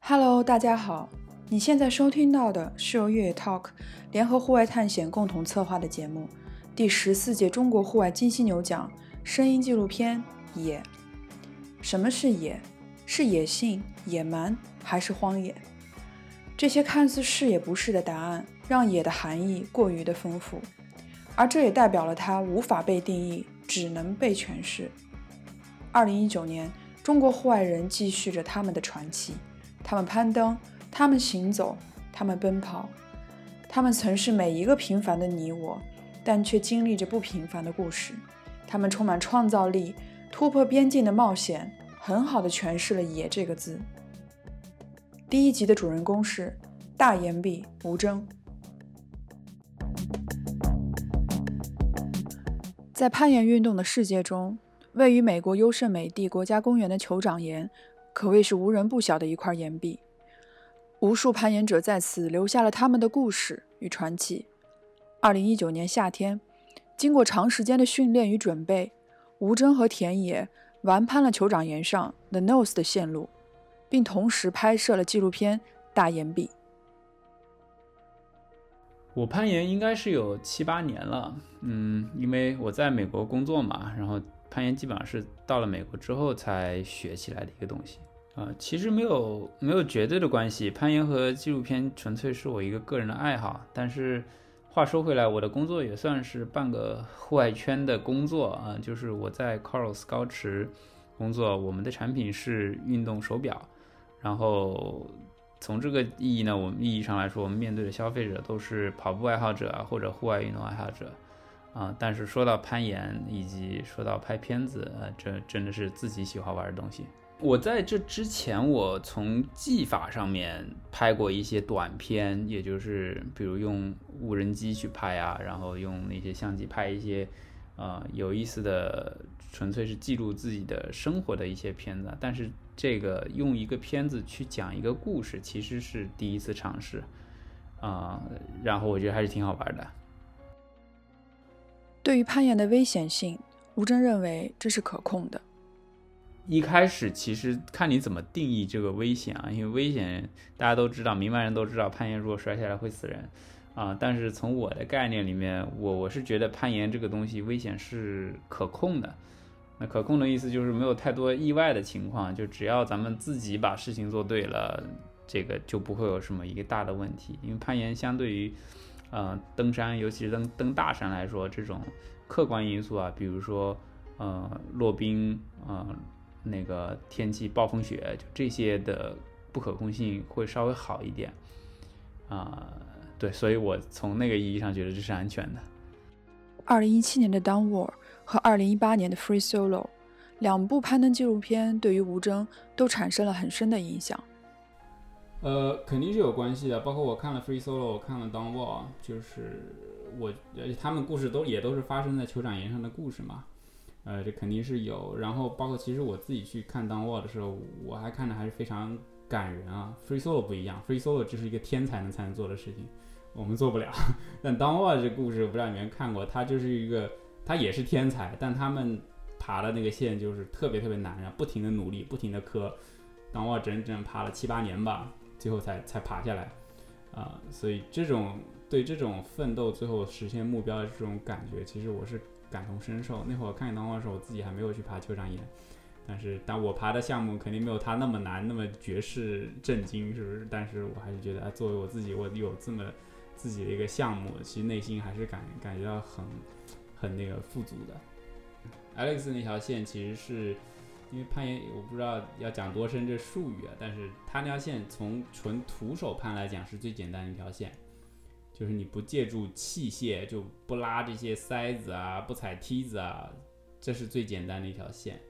Hello，大家好，你现在收听到的是由越野 Talk 联合户外探险共同策划的节目，第十四届中国户外金犀牛奖声音纪录片《野》。什么是野？是野性、野蛮还是荒野？这些看似是也不是的答案，让野的含义过于的丰富，而这也代表了它无法被定义，只能被诠释。二零一九年，中国户外人继续着他们的传奇。他们攀登，他们行走，他们奔跑，他们曾是每一个平凡的你我，但却经历着不平凡的故事。他们充满创造力、突破边境的冒险，很好的诠释了“野”这个字。第一集的主人公是大岩壁吴征。在攀岩运动的世界中，位于美国优胜美地国家公园的酋长岩。可谓是无人不晓的一块岩壁，无数攀岩者在此留下了他们的故事与传奇。二零一九年夏天，经过长时间的训练与准备，吴峥和田野完攀了酋长岩上 The Nose 的线路，并同时拍摄了纪录片《大岩壁》。我攀岩应该是有七八年了，嗯，因为我在美国工作嘛，然后攀岩基本上是到了美国之后才学起来的一个东西。啊，其实没有没有绝对的关系，攀岩和纪录片纯粹是我一个个人的爱好。但是话说回来，我的工作也算是半个户外圈的工作啊，就是我在 Coros 高驰工作，我们的产品是运动手表。然后从这个意义呢，我们意义上来说，我们面对的消费者都是跑步爱好者啊，或者户外运动爱好者啊。但是说到攀岩以及说到拍片子，呃，这真的是自己喜欢玩的东西。我在这之前，我从技法上面拍过一些短片，也就是比如用无人机去拍啊，然后用那些相机拍一些，呃，有意思的，纯粹是记录自己的生活的一些片子。但是这个用一个片子去讲一个故事，其实是第一次尝试，啊，然后我觉得还是挺好玩的。对于攀岩的危险性，吴峥认为这是可控的。一开始其实看你怎么定义这个危险啊，因为危险大家都知道，明白人都知道，攀岩如果摔下来会死人啊。但是从我的概念里面，我我是觉得攀岩这个东西危险是可控的。那可控的意思就是没有太多意外的情况，就只要咱们自己把事情做对了，这个就不会有什么一个大的问题。因为攀岩相对于呃登山，尤其是登登大山来说，这种客观因素啊，比如说呃落冰呃。那个天气暴风雪，就这些的不可控性会稍微好一点啊，对，所以我从那个意义上觉得这是安全的。二零一七年的《Down War》和二零一八年的《Free Solo》两部攀登纪录片对于吴峥都产生了很深的影响。呃，肯定是有关系的，包括我看了《Free Solo》，我看了《Down War》，就是我而且他们故事都也都是发生在酋长岩上的故事嘛。呃，这肯定是有，然后包括其实我自己去看《Down Wall》的时候，我还看的还是非常感人啊。Free Solo 不一样，Free Solo 就是一个天才能才能做的事情，我们做不了。但《d o n w a》这故事，我不知道你们看过，他就是一个，他也是天才，但他们爬的那个线就是特别特别难，然后不停的努力，不停的磕 d o n w a 整整爬了七八年吧，最后才才爬下来。啊，所以这种对这种奋斗最后实现目标的这种感觉，其实我是。感同身受。那会儿看《当花》的时候，我自己还没有去爬酋长岩，但是但我爬的项目肯定没有他那么难，那么绝世震惊，是不是？但是我还是觉得，啊，作为我自己，我有这么自己的一个项目，其实内心还是感感觉到很很那个富足的。Alex 那条线其实是因为攀岩，我不知道要讲多深这术语啊，但是他那条线从纯徒手攀来讲是最简单的一条线。就是你不借助器械，就不拉这些塞子啊，不踩梯子啊，这是最简单的一条线。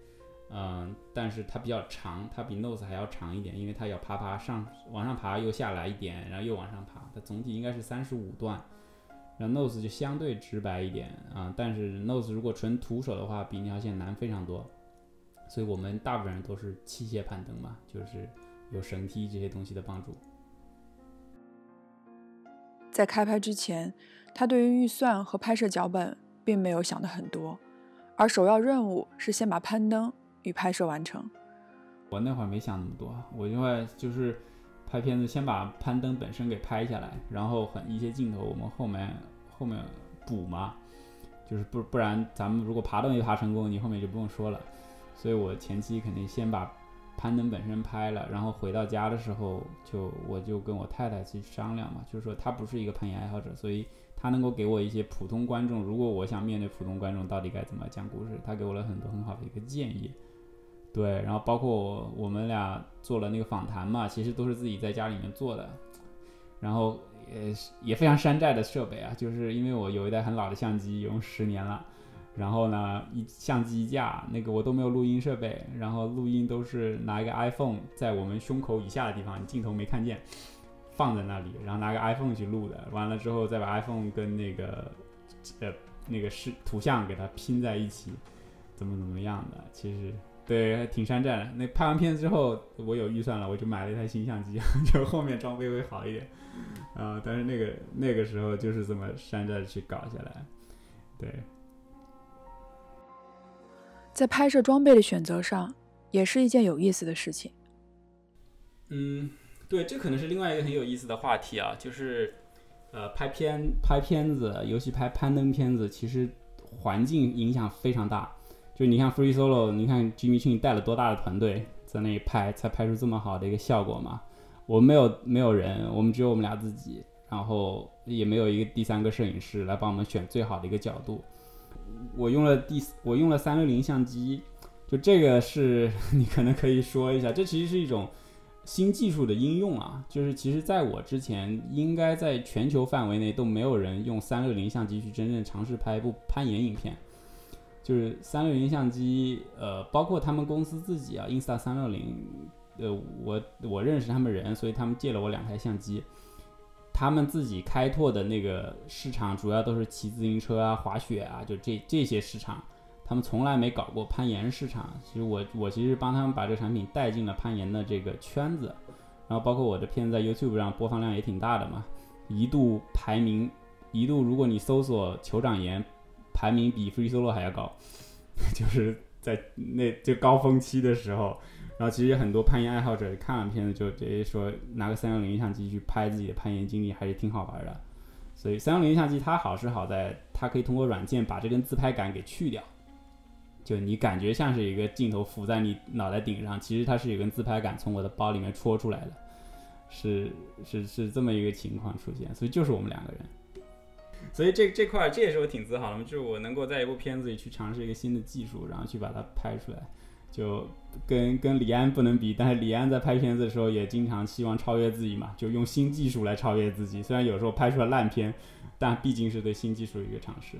嗯，但是它比较长，它比 nose 还要长一点，因为它要爬爬上往上爬，又下来一点，然后又往上爬，它总体应该是三十五段。然后 nose 就相对直白一点啊，但是 nose 如果纯徒手的话，比那条线难非常多。所以我们大部分人都是器械攀登嘛，就是有绳梯这些东西的帮助。在开拍之前，他对于预算和拍摄脚本并没有想的很多，而首要任务是先把攀登拍摄完成。我那会儿没想那么多，我因为就是拍片子，先把攀登本身给拍下来，然后很一些镜头我们后面后面补嘛，就是不不然咱们如果爬都没爬成功，你后面就不用说了。所以我前期肯定先把攀登本身拍了，然后回到家的时候就我就跟我太太去商量嘛，就是说她不是一个攀岩爱好者，所以她能够给我一些普通观众，如果我想面对普通观众到底该怎么讲故事，她给我了很多很好的一个建议。对，然后包括我我们俩做了那个访谈嘛，其实都是自己在家里面做的，然后也也非常山寨的设备啊，就是因为我有一台很老的相机，用十年了，然后呢一相机一架，那个我都没有录音设备，然后录音都是拿一个 iPhone 在我们胸口以下的地方，你镜头没看见，放在那里，然后拿个 iPhone 去录的，完了之后再把 iPhone 跟那个呃那个是图像给它拼在一起，怎么怎么样的，其实。对，挺山寨的。那拍完片子之后，我有预算了，我就买了一台新相机，就后面装备会好一点。啊，但是那个那个时候就是这么山寨的去搞下来。对，在拍摄装备的选择上，也是一件有意思的事情。嗯，对，这可能是另外一个很有意思的话题啊，就是呃，拍片拍片子，尤其拍攀登片子，其实环境影响非常大。就你看 Free Solo，你看 Jimmy Chin 带了多大的团队在那里拍，才拍出这么好的一个效果嘛？我们没有没有人，我们只有我们俩自己，然后也没有一个第三个摄影师来帮我们选最好的一个角度。我用了第我用了三六零相机，就这个是 你可能可以说一下，这其实是一种新技术的应用啊。就是其实在我之前，应该在全球范围内都没有人用三六零相机去真正尝试拍一部攀岩影片。就是三六零相机，呃，包括他们公司自己啊，Insta 三六零，呃，我我认识他们人，所以他们借了我两台相机。他们自己开拓的那个市场，主要都是骑自行车啊、滑雪啊，就这这些市场，他们从来没搞过攀岩市场。其实我我其实帮他们把这个产品带进了攀岩的这个圈子，然后包括我的片子在 YouTube 上播放量也挺大的嘛，一度排名，一度如果你搜索酋长岩。排名比 Free Solo 还要高，就是在那就高峰期的时候，然后其实很多攀岩爱好者看完片子就直接说拿个三六零相机去拍自己的攀岩经历还是挺好玩的。所以三六零相机它好是好在它可以通过软件把这根自拍杆给去掉，就你感觉像是一个镜头浮在你脑袋顶上，其实它是有根自拍杆从我的包里面戳出来的，是是是这么一个情况出现，所以就是我们两个人。所以这这块这也是我挺自豪的，就是我能够在一部片子里去尝试一个新的技术，然后去把它拍出来，就跟跟李安不能比，但是李安在拍片子的时候也经常希望超越自己嘛，就用新技术来超越自己。虽然有时候拍出了烂片，但毕竟是对新技术的一个尝试。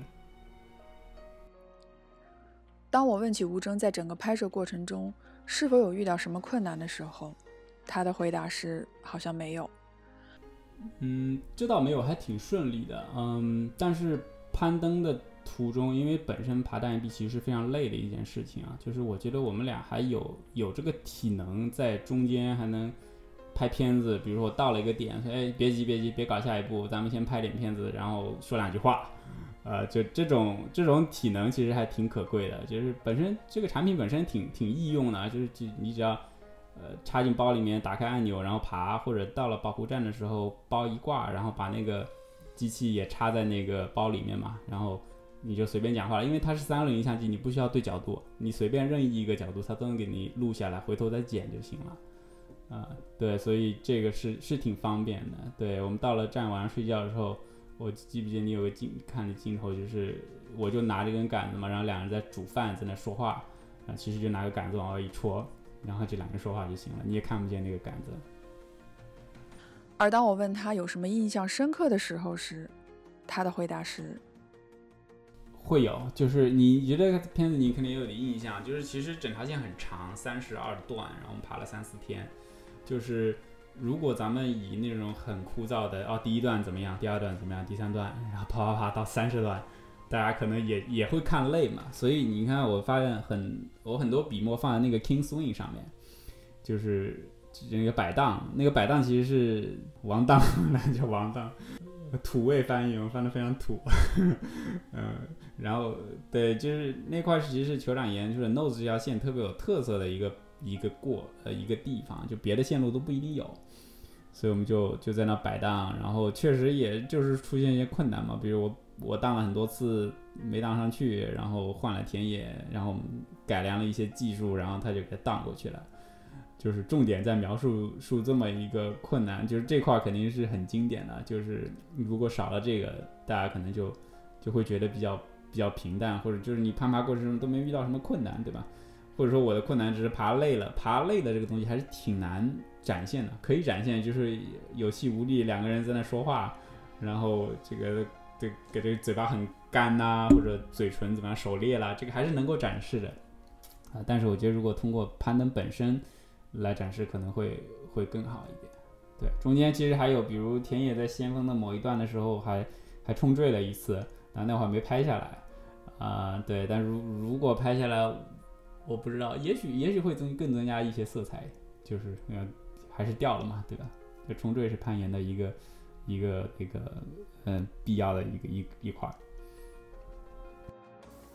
当我问起吴征在整个拍摄过程中是否有遇到什么困难的时候，他的回答是好像没有。嗯，这倒没有，还挺顺利的。嗯，但是攀登的途中，因为本身爬大岩壁其实是非常累的一件事情啊。就是我觉得我们俩还有有这个体能在中间还能拍片子。比如说我到了一个点，说哎别急别急，别搞下一步，咱们先拍点片子，然后说两句话。呃，就这种这种体能其实还挺可贵的。就是本身这个产品本身挺挺易用的，就是就你只要。呃，插进包里面，打开按钮，然后爬，或者到了保护站的时候，包一挂，然后把那个机器也插在那个包里面嘛，然后你就随便讲话了，因为它是三六零相机，你不需要对角度，你随便任意一个角度，它都能给你录下来，回头再剪就行了。啊，对，所以这个是是挺方便的。对我们到了站晚上睡觉的时候，我记不记得你有个镜看的镜头，就是我就拿着根杆子嘛，然后两人在煮饭，在那说话，啊，其实就拿个杆子往外一戳。然后就两个人说话就行了，你也看不见那个杆子。而当我问他有什么印象深刻的时候时，他的回答是：会有，就是你觉得片子你肯定有点印象，就是其实整条线很长，三十二段，然后我们爬了三四天。就是如果咱们以那种很枯燥的，哦，第一段怎么样，第二段怎么样，第三段，然后爬爬爬到三十段。大家可能也也会看累嘛，所以你看，我发现很我很多笔墨放在那个 King Swing 上面，就是那个摆档，那个摆档其实是王当，那叫王当，土味翻译，我翻的非常土。嗯，然后对，就是那块其实是酋长岩，就是 nose 这条线特别有特色的一个一个过呃一个地方，就别的线路都不一定有。所以我们就就在那摆荡，然后确实也就是出现一些困难嘛，比如我我荡了很多次没荡上去，然后换了田野，然后改良了一些技术，然后他就给荡过去了。就是重点在描述述这么一个困难，就是这块肯定是很经典的，就是如果少了这个，大家可能就就会觉得比较比较平淡，或者就是你攀爬过程中都没遇到什么困难，对吧？或者说我的困难只是爬累了，爬累的这个东西还是挺难展现的，可以展现就是有气无力，两个人在那说话，然后这个对给这嘴巴很干呐，或者嘴唇怎么样手裂了，这个还是能够展示的啊。但是我觉得如果通过攀登本身，来展示可能会会更好一点。对，中间其实还有，比如田野在先锋的某一段的时候，还还冲坠了一次，但那会儿没拍下来。啊，对，但如如果拍下来，我不知道，也许也许会增更增加一些色彩，就是嗯，还是掉了嘛，对吧？这冲坠是攀岩的一个一个那个嗯必要的一个一一块。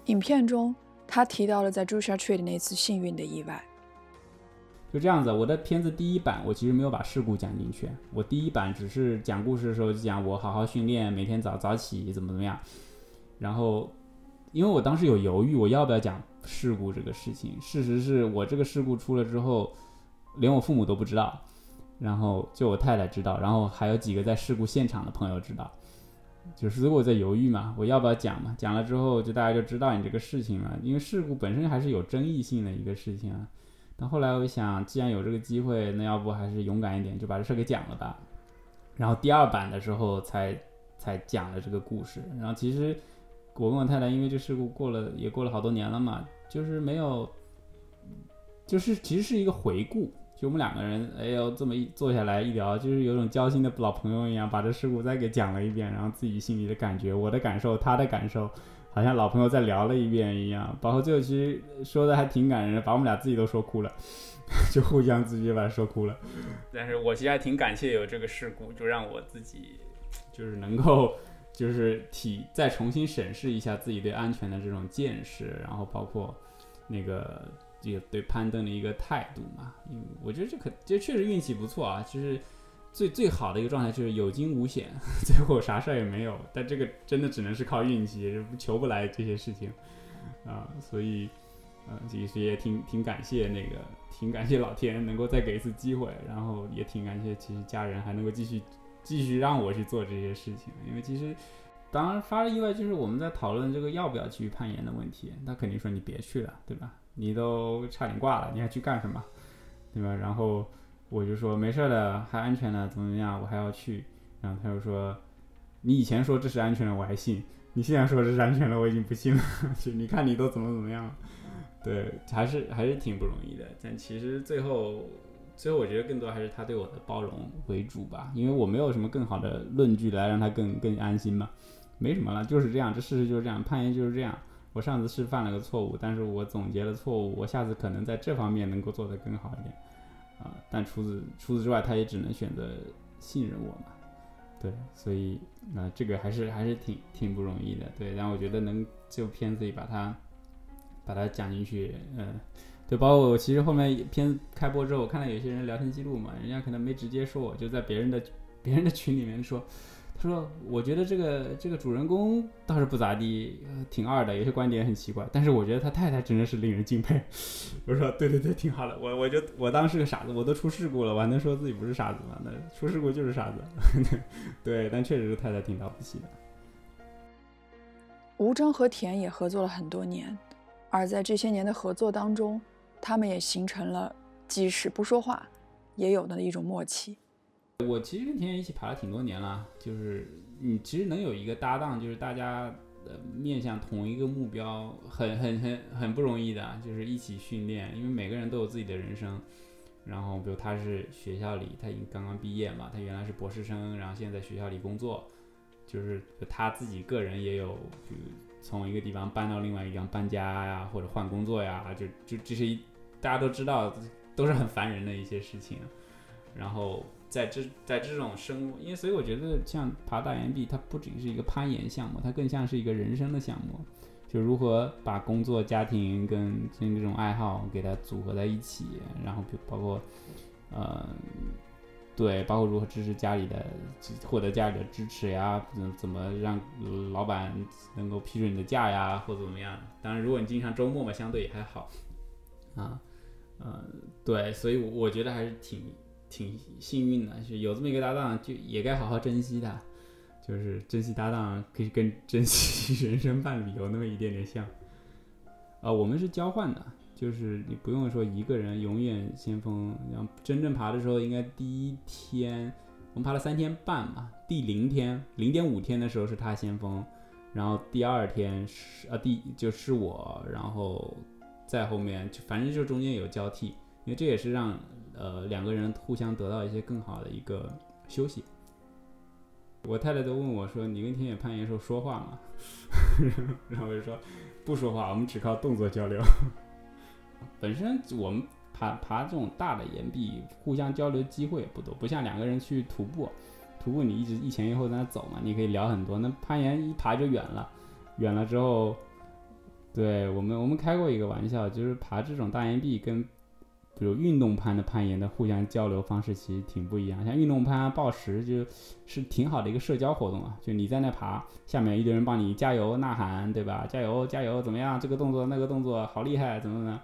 影片中他提到了在 Joshua Tree 的那次幸运的意外。就这样子，我的片子第一版我其实没有把事故讲进去，我第一版只是讲故事的时候就讲我好好训练，每天早早起怎么怎么样。然后，因为我当时有犹豫，我要不要讲事故这个事情。事实是我这个事故出了之后，连我父母都不知道，然后就我太太知道，然后还有几个在事故现场的朋友知道。就是我在犹豫嘛，我要不要讲嘛？讲了之后，就大家就知道你这个事情了，因为事故本身还是有争议性的一个事情啊。但后来我想，既然有这个机会，那要不还是勇敢一点，就把这事给讲了吧。然后第二版的时候才才讲了这个故事。然后其实我跟我太太因为这事故过了也过了好多年了嘛，就是没有，就是其实是一个回顾。就我们两个人，哎呦这么一坐下来一聊，就是有种交心的老朋友一样，把这事故再给讲了一遍，然后自己心里的感觉，我的感受，他的感受。好像老朋友再聊了一遍一样，包括最后其实说的还挺感人，把我们俩自己都说哭了，就互相自己把说哭了。但是我其实还挺感谢有这个事故，就让我自己就是能够就是体再重新审视一下自己对安全的这种见识，然后包括那个这个对攀登的一个态度嘛。因为我觉得这可这确实运气不错啊，就是。最最好的一个状态就是有惊无险，最后啥事儿也没有。但这个真的只能是靠运气，求不来这些事情啊。所以，呃，其实也挺挺感谢那个，挺感谢老天能够再给一次机会，然后也挺感谢其实家人还能够继续继续让我去做这些事情。因为其实，当然发生意外就是我们在讨论这个要不要继续攀岩的问题，他肯定说你别去了，对吧？你都差点挂了，你还去干什么？对吧？然后。我就说没事的，还安全呢，怎么怎么样，我还要去。然后他又说，你以前说这是安全的，我还信；你现在说这是安全的，我已经不信了。就你看你都怎么怎么样，对，还是还是挺不容易的。但其实最后，最后我觉得更多还是他对我的包容为主吧，因为我没有什么更好的论据来让他更更安心嘛。没什么了，就是这样，这事实就是这样，攀岩就是这样。我上次是犯了个错误，但是我总结了错误，我下次可能在这方面能够做得更好一点。啊，但除此除此之外，他也只能选择信任我嘛。对，所以那这个还是还是挺挺不容易的。对，然后我觉得能这部片子里把它把它讲进去，嗯，对，包括我其实后面片开播之后，我看到有些人聊天记录嘛，人家可能没直接说我，就在别人的别人的群里面说。他说：“我觉得这个这个主人公倒是不咋地，挺二的，有些观点很奇怪。但是我觉得他太太真的是令人敬佩。”我说：“对对对，挺好的。”我我就我当是个傻子，我都出事故了，我还能说自己不是傻子吗？那出事故就是傻子。对，但确实是太太挺了不起的。吴征和田也合作了很多年，而在这些年的合作当中，他们也形成了即使不说话也有的一种默契。我其实跟田野一起爬了挺多年了，就是你其实能有一个搭档，就是大家呃面向同一个目标，很很很很不容易的，就是一起训练，因为每个人都有自己的人生。然后比如他是学校里，他已经刚刚毕业嘛，他原来是博士生，然后现在在学校里工作，就是他自己个人也有，就从一个地方搬到另外一个地方搬家呀，或者换工作呀，就就这些大家都知道，都是很烦人的一些事情。然后。在这在这种生物，因为所以我觉得像爬大岩壁，它不仅是一个攀岩项目，它更像是一个人生的项目。就如何把工作、家庭跟跟这种爱好给它组合在一起，然后包括呃，对，包括如何支持家里的，获得家里的支持呀，怎怎么让老板能够批准你的假呀，或者怎么样？当然，如果你经常周末嘛，相对也还好啊。嗯，对，所以我觉得还是挺挺幸运的，是有这么一个搭档，就也该好好珍惜的。就是珍惜搭档，可以跟珍惜 人生伴侣有那么一点点像。啊，我们是交换的，就是你不用说一个人永远先锋。然后真正爬的时候，应该第一天我们爬了三天半嘛，第零天零点五天的时候是他先锋，然后第二天是啊第就是我，然后在后面就反正就中间有交替，因为这也是让呃两个人互相得到一些更好的一个休息。我太太都问我说：“你跟田野攀岩时候说话吗？” 然后我就说：“不说话，我们只靠动作交流。本身我们爬爬这种大的岩壁，互相交流机会也不多，不像两个人去徒步，徒步你一直一前一后在那走嘛，你可以聊很多。那攀岩一爬就远了，远了之后，对我们我们开过一个玩笑，就是爬这种大岩壁跟。”比如运动攀的攀岩的互相交流方式其实挺不一样，像运动攀报时就是挺好的一个社交活动啊，就你在那爬，下面一堆人帮你加油呐喊，对吧？加油加油，怎么样？这个动作那个动作好厉害，怎么怎么？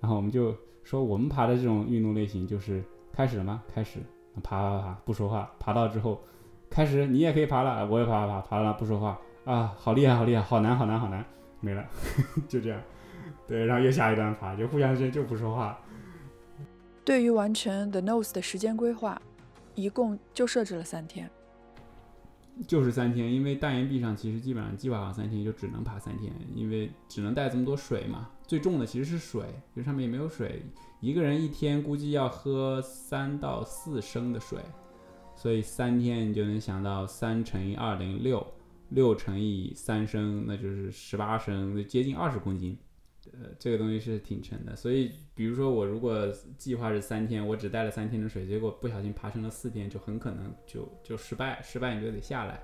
然后我们就说我们爬的这种运动类型就是开始了吗？开始，爬爬爬，不说话，爬到之后开始，你也可以爬了，我也爬爬爬，爬了不说话啊，好厉害好厉害，好难好难好难，没了，就这样，对，然后又下一段爬，就互相之间就不说话。对于完成 The Nose 的时间规划，一共就设置了三天，就是三天。因为大岩壁上其实基本上计划好三天，就只能爬三天，因为只能带这么多水嘛。最重的其实是水，这上面也没有水，一个人一天估计要喝三到四升的水，所以三天你就能想到三乘以二等于六，六乘以三升那就是十八升，接近二十公斤。呃，这个东西是挺沉的，所以比如说我如果计划是三天，我只带了三天的水，结果不小心爬升了四天，就很可能就就失败，失败你就得下来。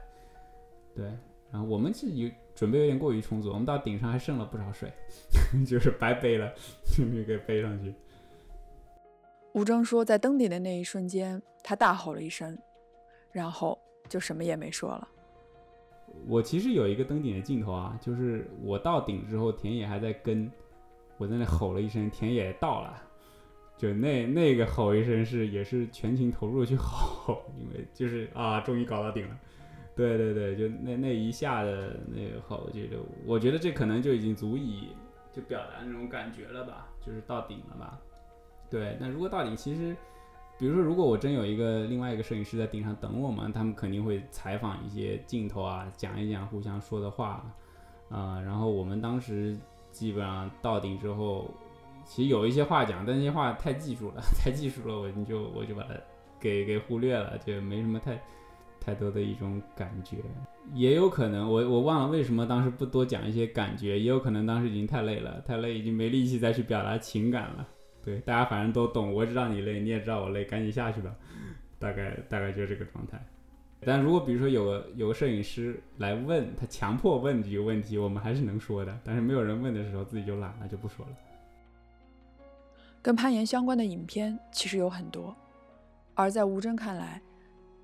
对，然后我们是有准备有点过于充足，我们到顶上还剩了不少水，就是白背了，就没给背上去。吴征说，在登顶的那一瞬间，他大吼了一声，然后就什么也没说了。我其实有一个登顶的镜头啊，就是我到顶之后，田野还在跟，我在那吼了一声，田野到了，就那那个吼一声是也是全情投入去吼，因为就是啊，终于搞到顶了，对对对，就那那一下的那个吼，觉得我觉得这可能就已经足以就表达那种感觉了吧，就是到顶了吧，对，那如果到顶其实。比如说，如果我真有一个另外一个摄影师在顶上等我们，他们肯定会采访一些镜头啊，讲一讲互相说的话，啊，然后我们当时基本上到顶之后，其实有一些话讲，但那些话太技术了，太技术了，我就我就把它给给忽略了，就没什么太太多的一种感觉。也有可能，我我忘了为什么当时不多讲一些感觉，也有可能当时已经太累了，太累已经没力气再去表达情感了。对，大家反正都懂，我知道你累，你也知道我累，赶紧下去吧，大概大概就是这个状态。但如果比如说有个有个摄影师来问他，强迫问几个问题，我们还是能说的。但是没有人问的时候，自己就懒了，就不说了。跟攀岩相关的影片其实有很多，而在吴峥看来，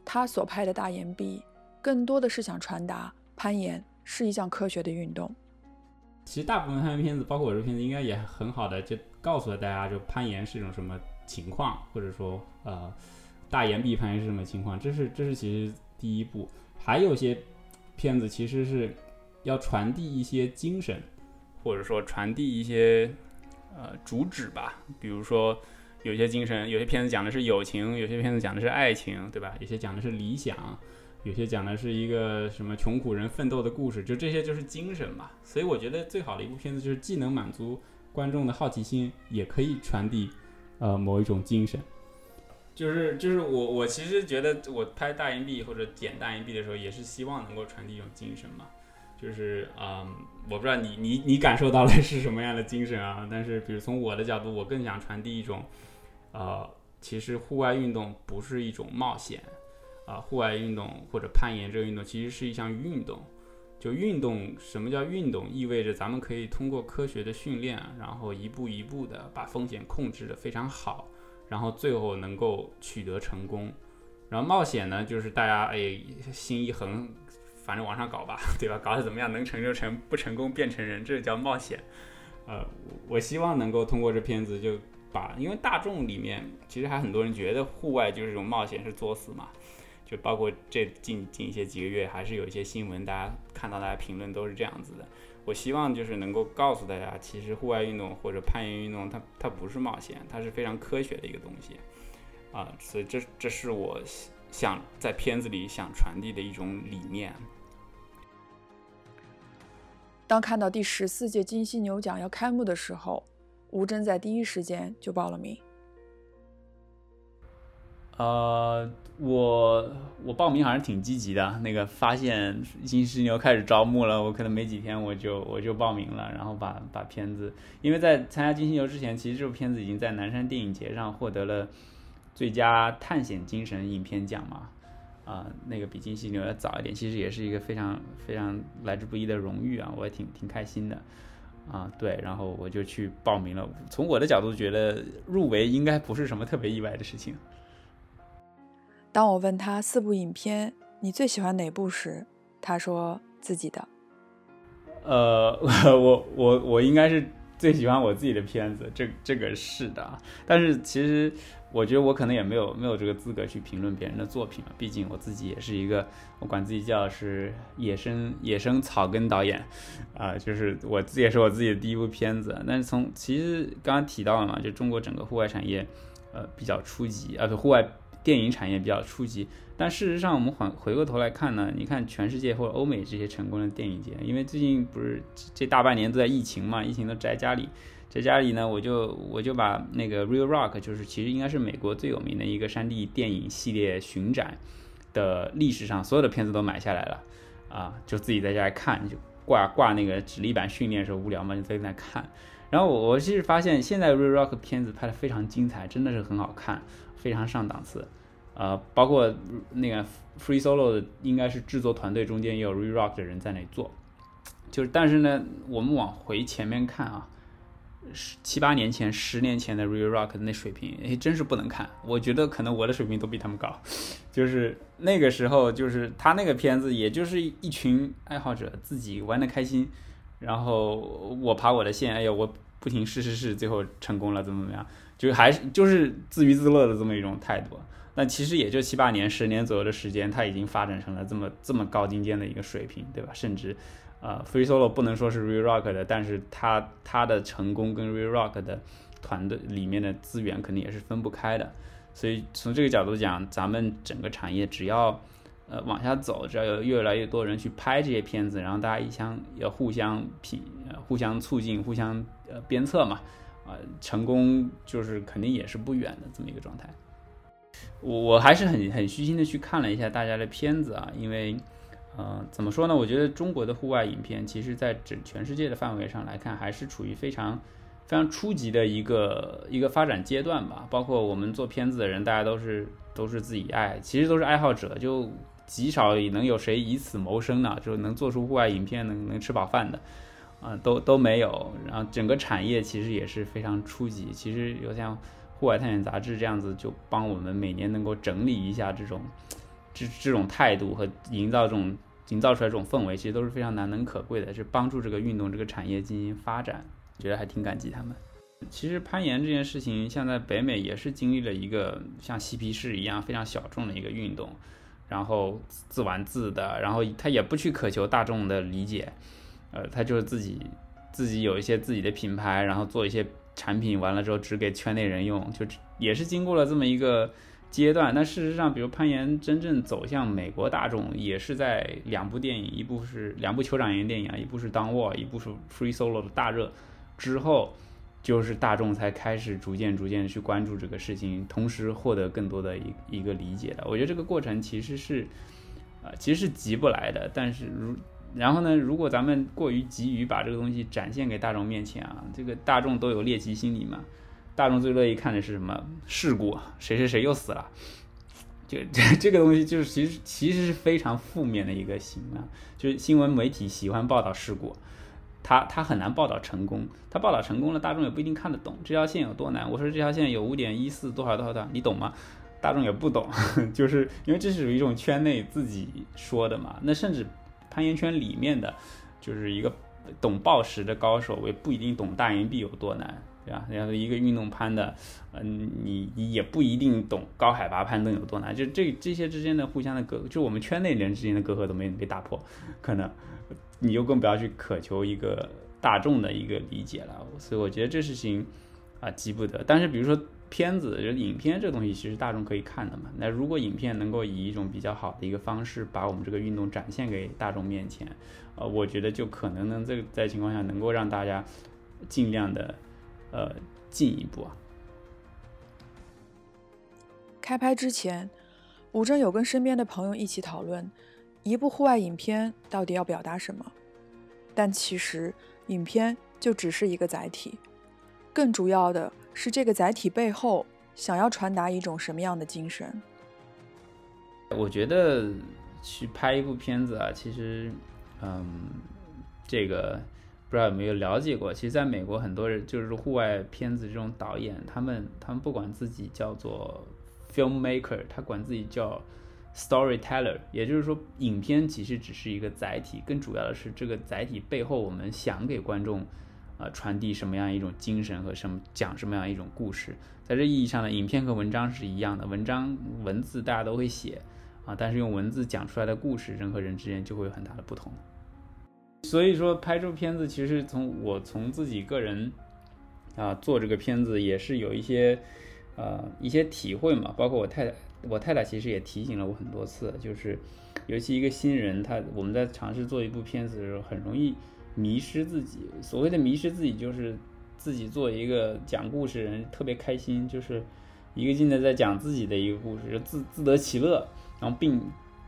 他所拍的大岩壁，更多的是想传达攀岩是一项科学的运动。其实大部分攀岩片子，包括我这片子，应该也很好的就告诉了大家，就攀岩是一种什么情况，或者说呃大岩壁攀岩是什么情况。这是这是其实第一步。还有些片子其实是要传递一些精神，或者说传递一些呃主旨吧。比如说有些精神，有些片子讲的是友情，有些片子讲的是爱情，对吧？有些讲的是理想。有些讲的是一个什么穷苦人奋斗的故事，就这些就是精神嘛。所以我觉得最好的一部片子就是既能满足观众的好奇心，也可以传递呃某一种精神。就是就是我我其实觉得我拍大银币或者剪大银币的时候，也是希望能够传递一种精神嘛。就是啊，我不知道你你你感受到的是什么样的精神啊？但是比如从我的角度，我更想传递一种呃其实户外运动不是一种冒险啊，户外运动或者攀岩这个运动其实是一项运动。就运动，什么叫运动？意味着咱们可以通过科学的训练，然后一步一步的把风险控制的非常好，然后最后能够取得成功。然后冒险呢，就是大家哎心一横，反正往上搞吧，对吧？搞得怎么样，能成就成，不成功变成人，这叫冒险。呃，我希望能够通过这片子就把，因为大众里面其实还很多人觉得户外就是这种冒险是作死嘛。就包括这近近一些几个月，还是有一些新闻，大家看到大家评论都是这样子的。我希望就是能够告诉大家，其实户外运动或者攀岩运动，它它不是冒险，它是非常科学的一个东西啊。所以这这是我想在片子里想传递的一种理念。当看到第十四届金犀牛奖要开幕的时候，吴真在第一时间就报了名。呃，我我报名还是挺积极的。那个发现金犀牛开始招募了，我可能没几天我就我就报名了，然后把把片子，因为在参加金犀牛之前，其实这部片子已经在南山电影节上获得了最佳探险精神影片奖嘛。啊，那个比金犀牛要早一点，其实也是一个非常非常来之不易的荣誉啊，我也挺挺开心的。啊，对，然后我就去报名了。从我的角度觉得入围应该不是什么特别意外的事情。当我问他四部影片你最喜欢哪部时，他说自己的。呃，我我我应该是最喜欢我自己的片子，这这个是的。但是其实我觉得我可能也没有没有这个资格去评论别人的作品了，毕竟我自己也是一个我管自己叫是野生野生草根导演啊，就是我自己也是我自己的第一部片子。但是从其实刚刚提到了嘛，就中国整个户外产业呃比较初级啊，户外。电影产业比较初级，但事实上，我们回回过头来看呢，你看全世界或者欧美这些成功的电影节，因为最近不是这大半年都在疫情嘛，疫情都宅家里，在家里呢，我就我就把那个 Real Rock，就是其实应该是美国最有名的一个山地电影系列巡展的历史上所有的片子都买下来了，啊，就自己在家看，就挂挂那个直立板训练的时候无聊嘛，就在那看，然后我我其实发现现在 Real Rock 片子拍的非常精彩，真的是很好看。非常上档次，呃，包括那个 Free Solo 的，应该是制作团队中间也有 Re Rock 的人在那里做，就是，但是呢，我们往回前面看啊，十七八年前、十年前的 Re Rock 的那水平，哎，真是不能看。我觉得可能我的水平都比他们高，就是那个时候，就是他那个片子，也就是一群爱好者自己玩的开心，然后我爬我的线，哎呀，我不停试试试，最后成功了，怎么怎么样。就还是就是自娱自乐的这么一种态度，那其实也就七八年、十年左右的时间，它已经发展成了这么这么高精尖的一个水平，对吧？甚至，呃，Free Solo 不能说是 Real Rock 的，但是它它的成功跟 Real Rock 的团队里面的资源肯定也是分不开的。所以从这个角度讲，咱们整个产业只要呃往下走，只要有越来越多人去拍这些片子，然后大家一相要互相品、互相促进、互相呃鞭策嘛。啊，成功就是肯定也是不远的这么一个状态。我我还是很很虚心的去看了一下大家的片子啊，因为，呃，怎么说呢？我觉得中国的户外影片，其实在整全世界的范围上来看，还是处于非常非常初级的一个一个发展阶段吧。包括我们做片子的人，大家都是都是自己爱，其实都是爱好者，就极少能有谁以此谋生呢？就能做出户外影片，能能吃饱饭的。啊，都都没有，然后整个产业其实也是非常初级。其实有像《户外探险杂志》这样子，就帮我们每年能够整理一下这种这这种态度和营造这种营造出来这种氛围，其实都是非常难能可贵的，是帮助这个运动这个产业进行发展。觉得还挺感激他们。其实攀岩这件事情，像在北美也是经历了一个像嬉皮士一样非常小众的一个运动，然后自玩自的，然后他也不去渴求大众的理解。呃，他就是自己自己有一些自己的品牌，然后做一些产品，完了之后只给圈内人用，就也是经过了这么一个阶段。但事实上，比如攀岩真正走向美国大众，也是在两部电影，一部是两部酋长岩电影啊，一部是《Down Wall》，一部是《Free Solo》的大热之后，就是大众才开始逐渐逐渐去关注这个事情，同时获得更多的一一个理解的。我觉得这个过程其实是，呃，其实是急不来的，但是如。然后呢？如果咱们过于急于把这个东西展现给大众面前啊，这个大众都有猎奇心理嘛，大众最乐意看的是什么事故，谁谁谁又死了，就 这这个东西就是其实其实是非常负面的一个形象，就是新闻媒体喜欢报道事故，他他很难报道成功，他报道成功了，大众也不一定看得懂这条线有多难。我说这条线有五点一四多少多少多少，你懂吗？大众也不懂，就是因为这是属于一种圈内自己说的嘛。那甚至攀岩圈里面的，就是一个懂报时的高手，也不一定懂大岩壁有多难，对吧？然后一个运动攀的，嗯，你也不一定懂高海拔攀登有多难。就这这些之间的互相的隔，就我们圈内人之间的隔阂都没被打破，可能你就更不要去渴求一个大众的一个理解了。所以我觉得这事情啊急不得。但是比如说。片子就影片这东西，其实大众可以看的嘛。那如果影片能够以一种比较好的一个方式，把我们这个运动展现给大众面前，呃，我觉得就可能能这个在情况下能够让大家尽量的呃进一步啊。开拍之前，吴峥有跟身边的朋友一起讨论，一部户外影片到底要表达什么。但其实影片就只是一个载体，更主要的。是这个载体背后想要传达一种什么样的精神？我觉得去拍一部片子啊，其实，嗯，这个不知道有没有了解过？其实，在美国，很多人就是户外片子这种导演，他们他们不管自己叫做 filmmaker，他管自己叫 storyteller，也就是说，影片其实只是一个载体，更主要的是这个载体背后，我们想给观众。呃，传递什么样一种精神和什么讲什么样一种故事，在这意义上呢，影片和文章是一样的。文章文字大家都会写啊，但是用文字讲出来的故事，人和人之间就会有很大的不同。所以说，拍这部片子，其实从我从自己个人啊做这个片子，也是有一些呃一些体会嘛。包括我太太，我太太其实也提醒了我很多次，就是尤其一个新人，他我们在尝试做一部片子的时候，很容易。迷失自己，所谓的迷失自己，就是自己做一个讲故事人，特别开心，就是一个劲的在讲自己的一个故事，自自得其乐，然后并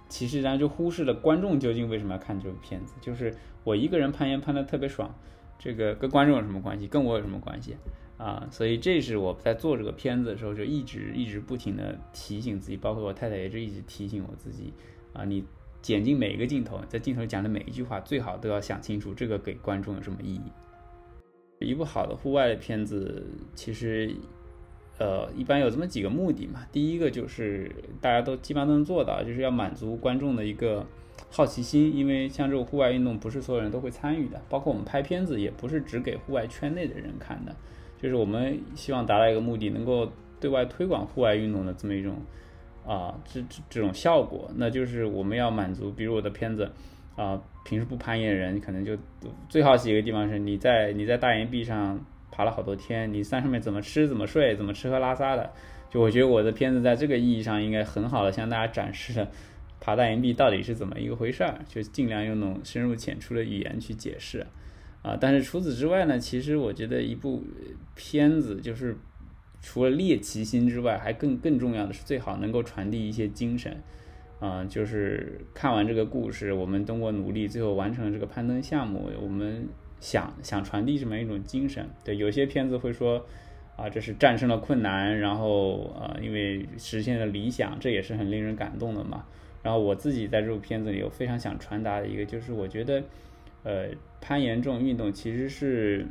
其实然后就忽视了观众究竟为什么要看这部片子。就是我一个人攀岩攀的特别爽，这个跟观众有什么关系？跟我有什么关系啊？所以这是我在做这个片子的时候，就一直一直不停的提醒自己，包括我太太也是一直提醒我自己啊，你。剪进每一个镜头，在镜头讲的每一句话，最好都要想清楚这个给观众有什么意义。一部好的户外的片子，其实，呃，一般有这么几个目的嘛。第一个就是大家都基本上都能做到，就是要满足观众的一个好奇心，因为像这种户外运动，不是所有人都会参与的，包括我们拍片子也不是只给户外圈内的人看的，就是我们希望达到一个目的，能够对外推广户外运动的这么一种。啊，这这这种效果，那就是我们要满足。比如我的片子，啊，平时不攀岩的人，可能就最好奇一个地方是，你在你在大岩壁上爬了好多天，你在上面怎么吃、怎么睡、怎么吃喝拉撒的？就我觉得我的片子在这个意义上，应该很好的向大家展示了爬大岩壁到底是怎么一个回事儿，就尽量用那种深入浅出的语言去解释。啊，但是除此之外呢，其实我觉得一部片子就是。除了猎奇心之外，还更更重要的是，最好能够传递一些精神，啊，就是看完这个故事，我们通过努力，最后完成了这个攀登项目，我们想想传递这么一种精神。对，有些片子会说，啊，这是战胜了困难，然后呃，因为实现了理想，这也是很令人感动的嘛。然后我自己在这部片子里，有非常想传达的一个，就是我觉得，呃，攀岩这种运动其实是。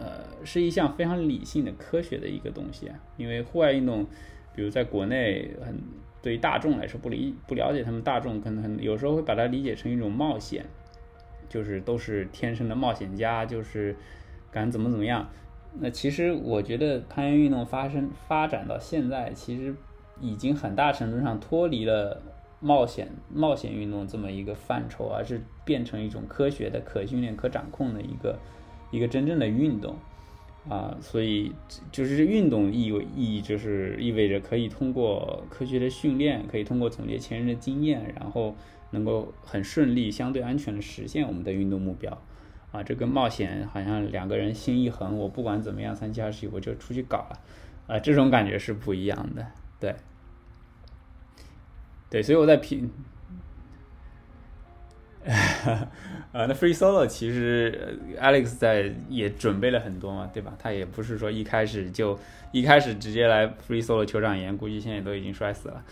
呃，是一项非常理性的科学的一个东西，因为户外运动，比如在国内，很对于大众来说不理不了解，他们大众可能有时候会把它理解成一种冒险，就是都是天生的冒险家，就是敢怎么怎么样。那其实我觉得攀岩运动发生发展到现在，其实已经很大程度上脱离了冒险冒险运动这么一个范畴，而是变成一种科学的、可训练、可掌控的一个。一个真正的运动，啊，所以就是运动意味意义就是意味着可以通过科学的训练，可以通过总结前人的经验，然后能够很顺利、相对安全的实现我们的运动目标，啊，这跟冒险好像两个人心一横，我不管怎么样三七二十一我就出去搞了，啊，这种感觉是不一样的，对，对，所以我在评。呃，那 Free Solo 其实 Alex 在也准备了很多嘛，对吧？他也不是说一开始就一开始直接来 Free Solo 酋长岩，估计现在都已经摔死了。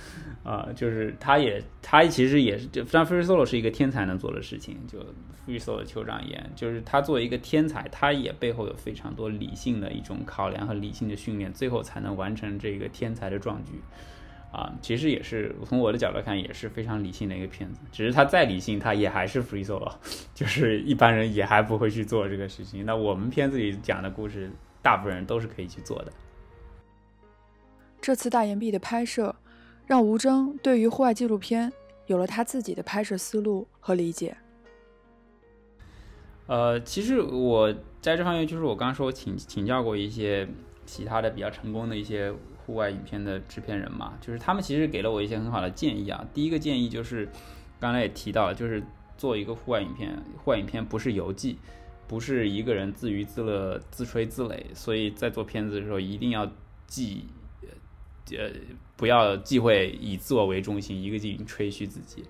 啊，就是他也他其实也是，就但 Free Solo 是一个天才能做的事情，就 Free Solo 酋长岩，就是他作为一个天才，他也背后有非常多理性的一种考量和理性的训练，最后才能完成这个天才的壮举。啊，其实也是从我的角度看，也是非常理性的一个片子。只是他再理性，他也还是 free solo，就是一般人也还不会去做这个事情。那我们片子里讲的故事，大部分人都是可以去做的。这次大岩壁的拍摄，让吴征对于户外纪录片有了他自己的拍摄思路和理解。呃，其实我在这方面，就是我刚刚说请请教过一些其他的比较成功的一些。户外影片的制片人嘛，就是他们其实给了我一些很好的建议啊。第一个建议就是，刚才也提到了，就是做一个户外影片，户外影片不是游记，不是一个人自娱自乐、自吹自擂，所以在做片子的时候一定要忌，呃，不要忌讳以自我为中心，一个劲吹嘘自己。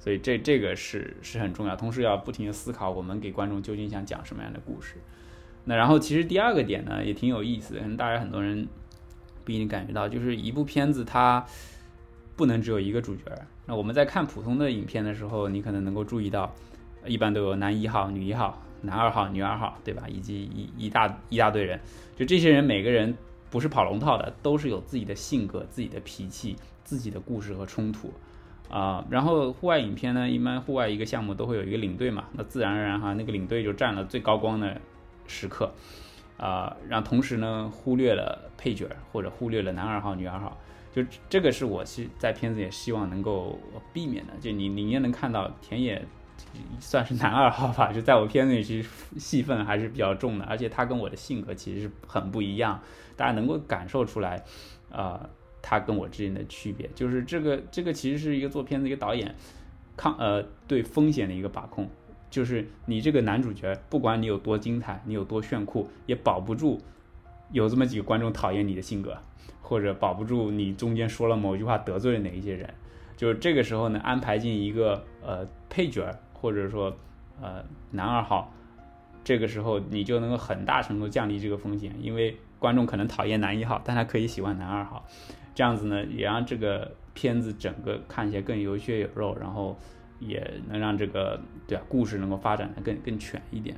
所以这这个是是很重要，同时要不停的思考我们给观众究竟想讲什么样的故事。那然后其实第二个点呢也挺有意思的，可能大家很多人。不一定感觉到，就是一部片子它不能只有一个主角。那我们在看普通的影片的时候，你可能能够注意到，一般都有男一号、女一号、男二号、女二号，对吧？以及一一大一大堆人，就这些人每个人不是跑龙套的，都是有自己的性格、自己的脾气、自己的故事和冲突啊。然后户外影片呢，一般户外一个项目都会有一个领队嘛，那自然而然哈，那个领队就占了最高光的时刻。啊，然后同时呢，忽略了配角或者忽略了男二号、女二号，就这个是我是在片子也希望能够避免的。就你你也能看到田野算是男二号吧，就在我片子里其实戏份还是比较重的，而且他跟我的性格其实是很不一样，大家能够感受出来，啊，他跟我之间的区别，就是这个这个其实是一个做片子一个导演抗呃对风险的一个把控。就是你这个男主角，不管你有多精彩，你有多炫酷，也保不住有这么几个观众讨厌你的性格，或者保不住你中间说了某句话得罪了哪一些人。就是这个时候呢，安排进一个呃配角，或者说呃男二号，这个时候你就能够很大程度降低这个风险，因为观众可能讨厌男一号，但他可以喜欢男二号，这样子呢，也让这个片子整个看起来更有血有肉，然后。也能让这个对啊故事能够发展的更更全一点，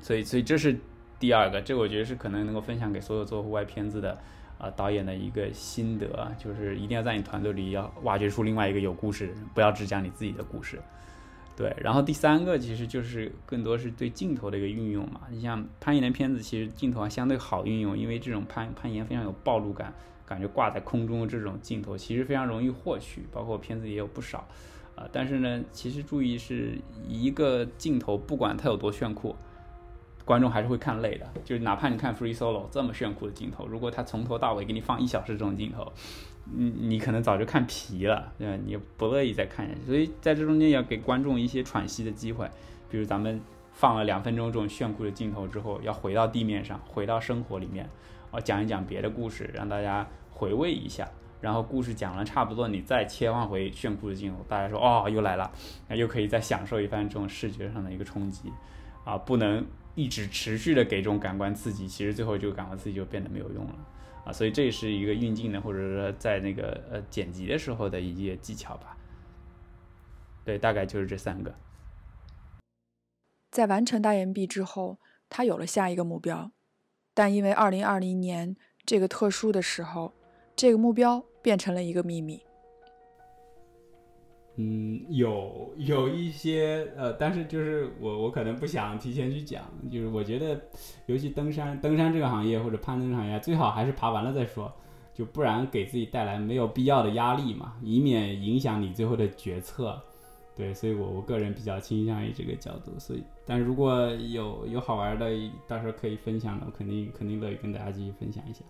所以所以这是第二个，这我觉得是可能能够分享给所有做户外片子的啊导演的一个心得，就是一定要在你团队里要挖掘出另外一个有故事的人，不要只讲你自己的故事。对，然后第三个其实就是更多是对镜头的一个运用嘛，你像攀岩的片子，其实镜头还相对好运用，因为这种攀攀岩非常有暴露感，感觉挂在空中的这种镜头其实非常容易获取，包括片子也有不少。啊，但是呢，其实注意是一个镜头，不管它有多炫酷，观众还是会看累的。就是哪怕你看 Free Solo 这么炫酷的镜头，如果他从头到尾给你放一小时这种镜头，你你可能早就看疲了，对吧？你不乐意再看下去。所以在这中间要给观众一些喘息的机会，比如咱们放了两分钟这种炫酷的镜头之后，要回到地面上，回到生活里面，啊，讲一讲别的故事，让大家回味一下。然后故事讲了差不多，你再切换回炫酷的镜头，大家说哦又来了，那又可以再享受一番这种视觉上的一个冲击，啊，不能一直持续的给这种感官刺激，其实最后这个感官刺激就变得没有用了，啊，所以这也是一个运镜的或者说在那个呃剪辑的时候的一些技巧吧。对，大概就是这三个。在完成大岩壁之后，他有了下一个目标，但因为二零二零年这个特殊的时候，这个目标。变成了一个秘密。嗯，有有一些呃，但是就是我我可能不想提前去讲，就是我觉得，尤其登山登山这个行业或者攀登行业，最好还是爬完了再说，就不然给自己带来没有必要的压力嘛，以免影响你最后的决策。对，所以我我个人比较倾向于这个角度。所以，但如果有有好玩的，到时候可以分享的，我肯定肯定乐意跟大家继续分享一下。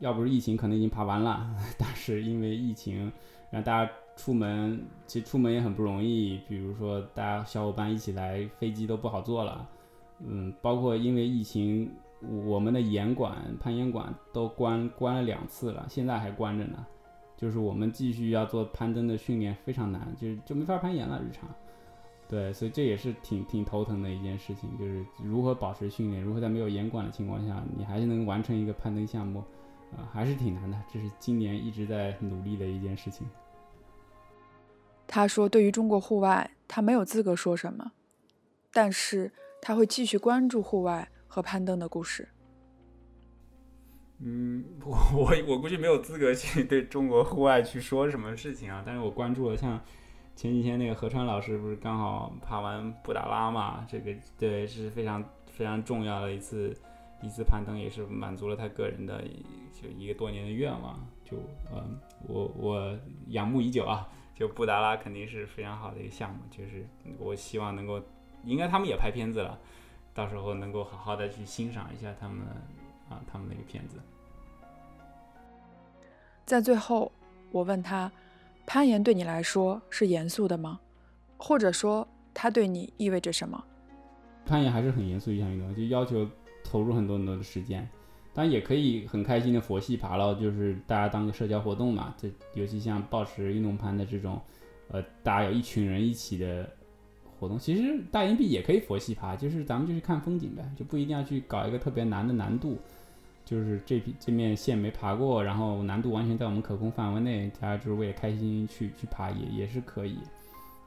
要不是疫情，可能已经爬完了。但是因为疫情，让大家出门，其实出门也很不容易。比如说，大家小伙伴一起来，飞机都不好坐了。嗯，包括因为疫情，我们的岩馆、攀岩馆都关关了两次了，现在还关着呢。就是我们继续要做攀登的训练非常难，就是就没法攀岩了日常。对，所以这也是挺挺头疼的一件事情，就是如何保持训练，如何在没有严管的情况下，你还是能完成一个攀登项目，啊、还是挺难的。这是今年一直在努力的一件事情。他说：“对于中国户外，他没有资格说什么，但是他会继续关注户外和攀登的故事。嗯，我我我估计没有资格去对中国户外去说什么事情啊，但是我关注了像前几天那个何川老师不是刚好爬完布达拉嘛，这个对是非常非常重要的一次一次攀登，也是满足了他个人的就一个多年的愿望，就嗯我我仰慕已久啊，就布达拉肯定是非常好的一个项目，就是我希望能够，应该他们也拍片子了，到时候能够好好的去欣赏一下他们啊他们那个片子。在最后，我问他：攀岩对你来说是严肃的吗？或者说，它对你意味着什么？攀岩还是很严肃一项运动，就要求投入很多很多的时间。当然也可以很开心的佛系爬了，就是大家当个社交活动嘛。这尤其像抱持运动攀的这种，呃，大家有一群人一起的活动，其实大岩壁也可以佛系爬，就是咱们就去看风景呗，就不一定要去搞一个特别难的难度。就是这这面线没爬过，然后难度完全在我们可控范围内，大家就是为了开心去去爬也也是可以。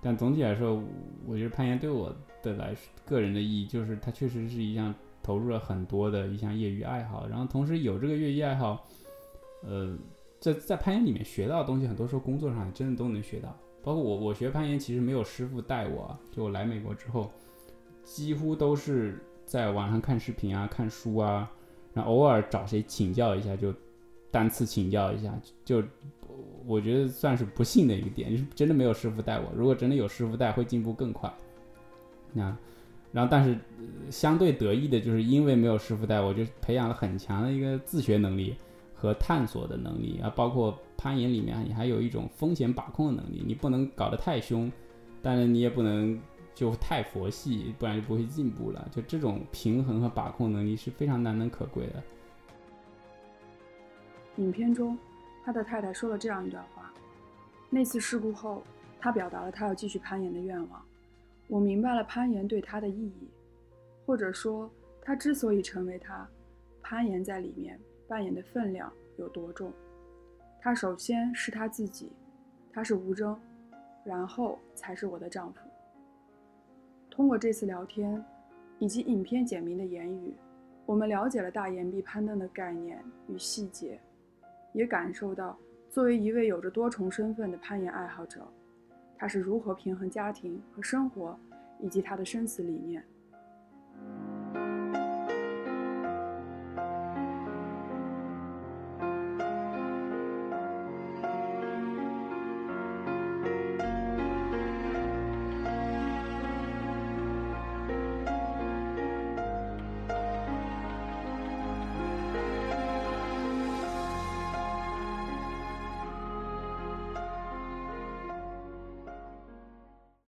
但总体来说，我觉得攀岩对我的来个人的意义就是它确实是一项投入了很多的一项业余爱好，然后同时有这个业余爱好，呃，在在攀岩里面学到的东西，很多时候工作上真的都能学到。包括我我学攀岩其实没有师傅带我，就我来美国之后，几乎都是在网上看视频啊、看书啊。然后偶尔找谁请教一下，就单次请教一下，就我觉得算是不幸的一个点，就是真的没有师傅带我。如果真的有师傅带，会进步更快。那，然后但是相对得意的就是因为没有师傅带我，就培养了很强的一个自学能力和探索的能力啊，包括攀岩里面你还有一种风险把控的能力，你不能搞得太凶，但是你也不能。就太佛系，不然就不会进步了。就这种平衡和把控能力是非常难能可贵的。影片中，他的太太说了这样一段话：那次事故后，他表达了他要继续攀岩的愿望。我明白了攀岩对他的意义，或者说，他之所以成为他，攀岩在里面扮演的分量有多重。他首先是他自己，他是吴征，然后才是我的丈夫。通过这次聊天，以及影片简明的言语，我们了解了大岩壁攀登的概念与细节，也感受到作为一位有着多重身份的攀岩爱好者，他是如何平衡家庭和生活，以及他的生死理念。